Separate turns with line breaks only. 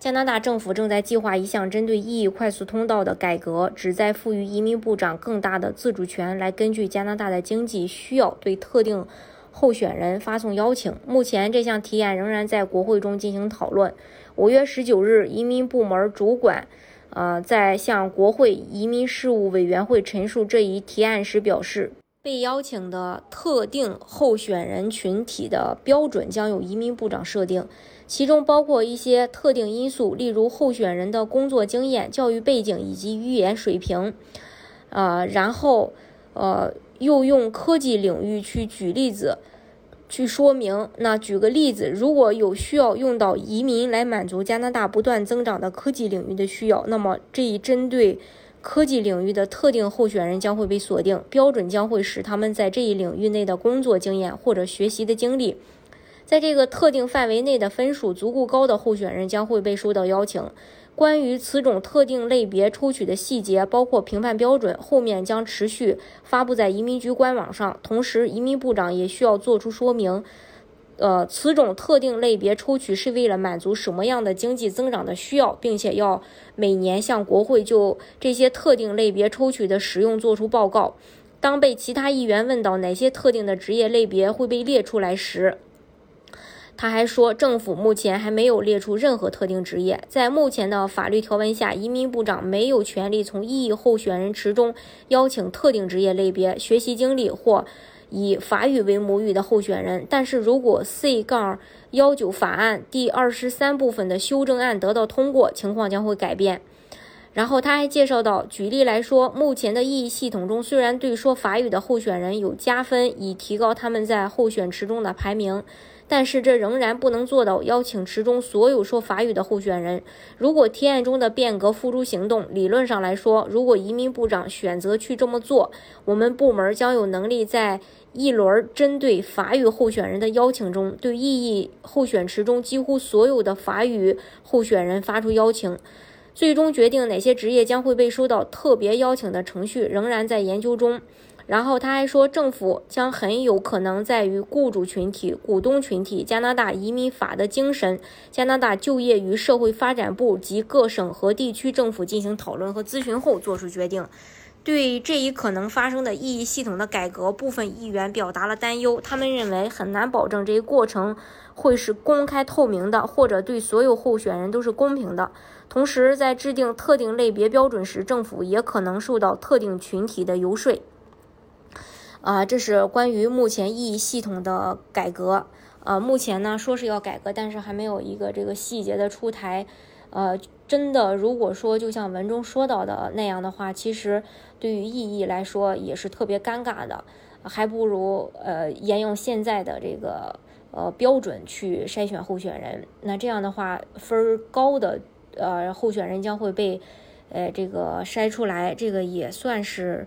加拿大政府正在计划一项针对 EE 快速通道的改革，旨在赋予移民部长更大的自主权，来根据加拿大的经济需要对特定候选人发送邀请。目前，这项提案仍然在国会中进行讨论。五月十九日，移民部门主管，呃，在向国会移民事务委员会陈述这一提案时表示。被邀请的特定候选人群体的标准将由移民部长设定，其中包括一些特定因素，例如候选人的工作经验、教育背景以及语言水平。呃，然后，呃，又用科技领域去举例子，去说明。那举个例子，如果有需要用到移民来满足加拿大不断增长的科技领域的需要，那么这一针对。科技领域的特定候选人将会被锁定，标准将会使他们在这一领域内的工作经验或者学习的经历，在这个特定范围内的分数足够高的候选人将会被收到邀请。关于此种特定类别抽取的细节，包括评判标准，后面将持续发布在移民局官网上。同时，移民部长也需要做出说明。呃，此种特定类别抽取是为了满足什么样的经济增长的需要，并且要每年向国会就这些特定类别抽取的使用做出报告。当被其他议员问到哪些特定的职业类别会被列出来时，他还说，政府目前还没有列出任何特定职业。在目前的法律条文下，移民部长没有权利从异议候选人池中邀请特定职业类别、学习经历或。以法语为母语的候选人，但是如果 C 杠幺九法案第二十三部分的修正案得到通过，情况将会改变。然后他还介绍到，举例来说，目前的意义系统中虽然对说法语的候选人有加分，以提高他们在候选池中的排名。但是这仍然不能做到邀请池中所有说法语的候选人。如果提案中的变革付诸行动，理论上来说，如果移民部长选择去这么做，我们部门将有能力在一轮针对法语候选人的邀请中，对异议候选池中几乎所有的法语候选人发出邀请。最终决定哪些职业将会被收到特别邀请的程序仍然在研究中。然后他还说，政府将很有可能在与雇主群体、股东群体、加拿大移民法的精神、加拿大就业与社会发展部及各省和地区政府进行讨论和咨询后做出决定。对这一可能发生的意义系统的改革，部分议员表达了担忧。他们认为很难保证这一过程会是公开透明的，或者对所有候选人都是公平的。同时，在制定特定类别标准时，政府也可能受到特定群体的游说。啊，这是关于目前意义系统的改革。呃，目前呢说是要改革，但是还没有一个这个细节的出台。呃，真的，如果说就像文中说到的那样的话，其实对于意义来说也是特别尴尬的，还不如呃沿用现在的这个呃标准去筛选候选人。那这样的话，分儿高的呃候选人将会被呃这个筛出来，这个也算是。